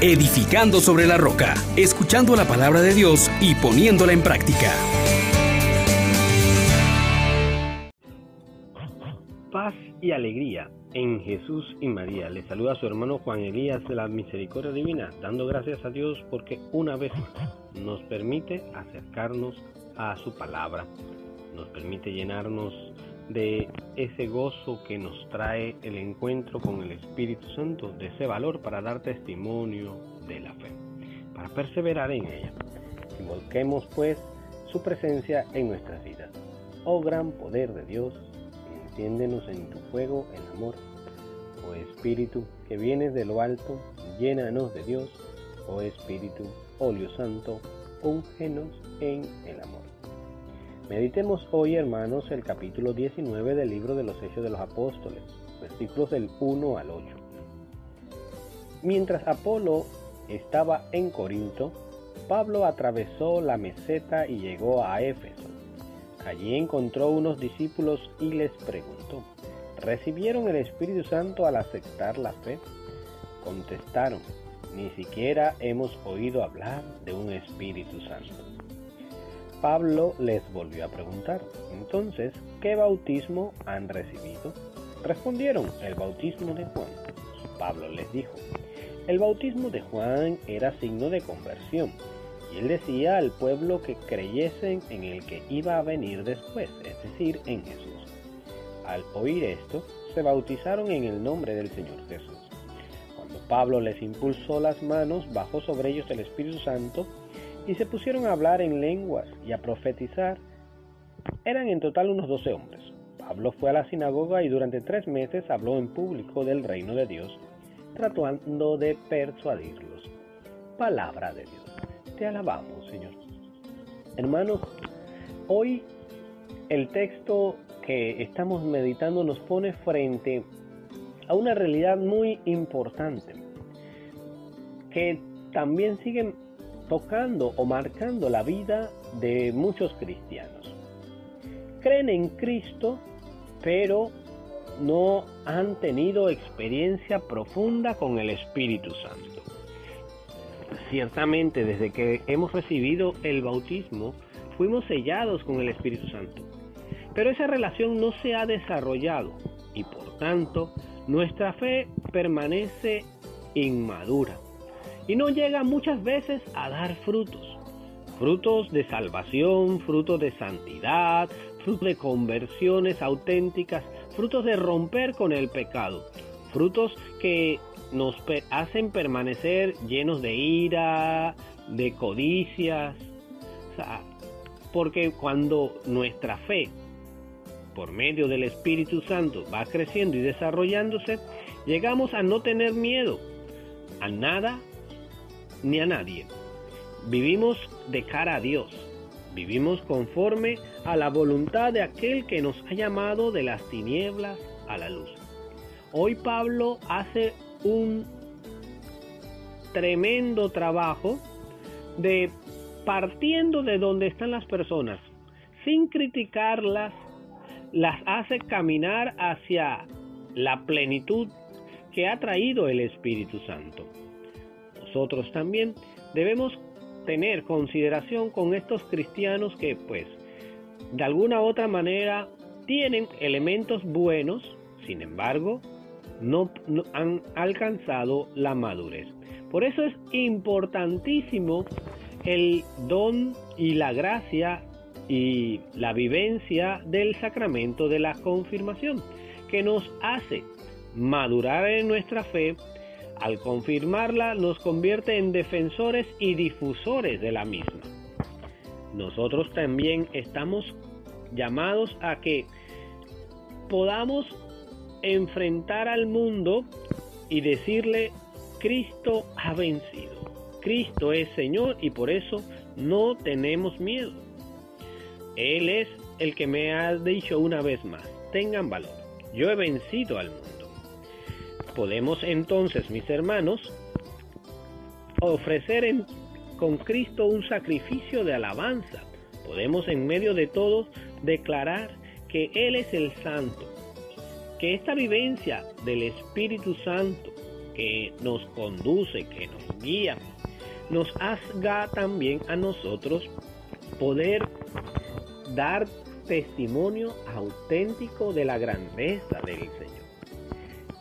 edificando sobre la roca, escuchando la palabra de Dios y poniéndola en práctica. Paz y alegría en Jesús y María. Le saluda a su hermano Juan Elías de la Misericordia Divina, dando gracias a Dios porque una vez más nos permite acercarnos a su palabra, nos permite llenarnos de ese gozo que nos trae el encuentro con el Espíritu Santo, de ese valor para dar testimonio de la fe, para perseverar en ella. Invoquemos pues su presencia en nuestras vidas. Oh gran poder de Dios, enciéndenos en tu fuego el amor. Oh Espíritu que vienes de lo alto, llénanos de Dios. Oh Espíritu, óleo santo, úngenos en el amor. Meditemos hoy, hermanos, el capítulo 19 del libro de los Hechos de los Apóstoles, versículos del 1 al 8. Mientras Apolo estaba en Corinto, Pablo atravesó la meseta y llegó a Éfeso. Allí encontró unos discípulos y les preguntó, ¿recibieron el Espíritu Santo al aceptar la fe? Contestaron, ni siquiera hemos oído hablar de un Espíritu Santo. Pablo les volvió a preguntar, entonces, ¿qué bautismo han recibido? Respondieron, el bautismo de Juan. Pablo les dijo, el bautismo de Juan era signo de conversión, y él decía al pueblo que creyesen en el que iba a venir después, es decir, en Jesús. Al oír esto, se bautizaron en el nombre del Señor Jesús. Cuando Pablo les impulsó las manos, bajó sobre ellos el Espíritu Santo, y se pusieron a hablar en lenguas y a profetizar. Eran en total unos doce hombres. Pablo fue a la sinagoga y durante tres meses habló en público del reino de Dios, tratando de persuadirlos. Palabra de Dios. Te alabamos, Señor. Hermanos, hoy el texto que estamos meditando nos pone frente a una realidad muy importante que también sigue tocando o marcando la vida de muchos cristianos. Creen en Cristo, pero no han tenido experiencia profunda con el Espíritu Santo. Ciertamente, desde que hemos recibido el bautismo, fuimos sellados con el Espíritu Santo. Pero esa relación no se ha desarrollado y por tanto nuestra fe permanece inmadura y no llega muchas veces a dar frutos. Frutos de salvación, frutos de santidad, frutos de conversiones auténticas, frutos de romper con el pecado, frutos que nos hacen permanecer llenos de ira, de codicias. porque cuando nuestra fe, por medio del Espíritu Santo, va creciendo y desarrollándose, llegamos a no tener miedo a nada ni a nadie. Vivimos de cara a Dios. Vivimos conforme a la voluntad de aquel que nos ha llamado de las tinieblas a la luz. Hoy Pablo hace un tremendo trabajo de partiendo de donde están las personas, sin criticarlas, las hace caminar hacia la plenitud que ha traído el Espíritu Santo nosotros también debemos tener consideración con estos cristianos que pues de alguna u otra manera tienen elementos buenos, sin embargo, no, han alcanzado la madurez. Por eso es importantísimo el don y la gracia y la vivencia del sacramento de la confirmación, que nos hace madurar en nuestra fe al confirmarla nos convierte en defensores y difusores de la misma. Nosotros también estamos llamados a que podamos enfrentar al mundo y decirle, Cristo ha vencido. Cristo es Señor y por eso no tenemos miedo. Él es el que me ha dicho una vez más, tengan valor. Yo he vencido al mundo. Podemos entonces, mis hermanos, ofrecer con Cristo un sacrificio de alabanza. Podemos en medio de todo declarar que Él es el Santo, que esta vivencia del Espíritu Santo que nos conduce, que nos guía, nos haga también a nosotros poder dar testimonio auténtico de la grandeza del Señor.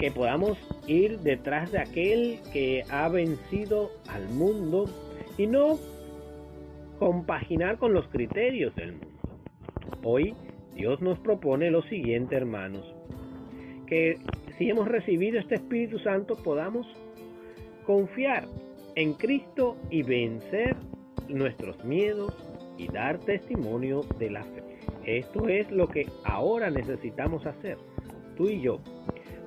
Que podamos ir detrás de aquel que ha vencido al mundo y no compaginar con los criterios del mundo. Hoy Dios nos propone lo siguiente, hermanos, que si hemos recibido este Espíritu Santo podamos confiar en Cristo y vencer nuestros miedos y dar testimonio de la fe. Esto es lo que ahora necesitamos hacer, tú y yo,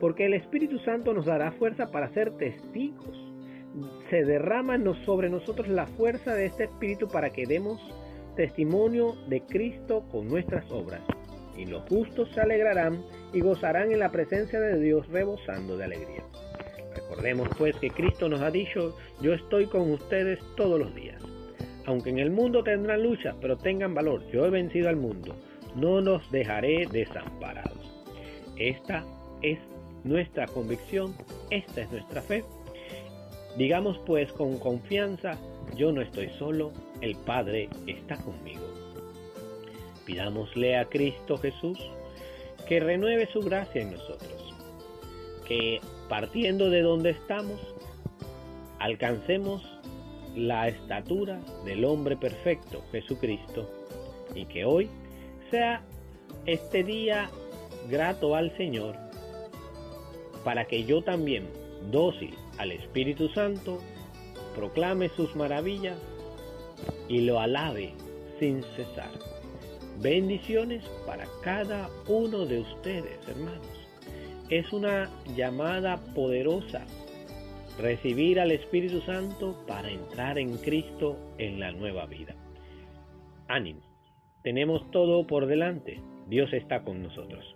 porque el Espíritu Santo nos dará fuerza para ser testigos. Se derrama sobre nosotros la fuerza de este Espíritu para que demos testimonio de Cristo con nuestras obras. Y los justos se alegrarán y gozarán en la presencia de Dios rebosando de alegría. Recordemos pues que Cristo nos ha dicho, yo estoy con ustedes todos los días. Aunque en el mundo tendrán lucha, pero tengan valor, yo he vencido al mundo, no nos dejaré desamparados. Esta es nuestra convicción, esta es nuestra fe. Digamos pues con confianza, yo no estoy solo, el Padre está conmigo. Pidámosle a Cristo Jesús que renueve su gracia en nosotros, que partiendo de donde estamos, alcancemos la estatura del hombre perfecto, Jesucristo, y que hoy sea este día grato al Señor, para que yo también, dócil al Espíritu Santo, proclame sus maravillas y lo alabe sin cesar. Bendiciones para cada uno de ustedes, hermanos. Es una llamada poderosa recibir al Espíritu Santo para entrar en Cristo en la nueva vida. Ánimo, tenemos todo por delante. Dios está con nosotros.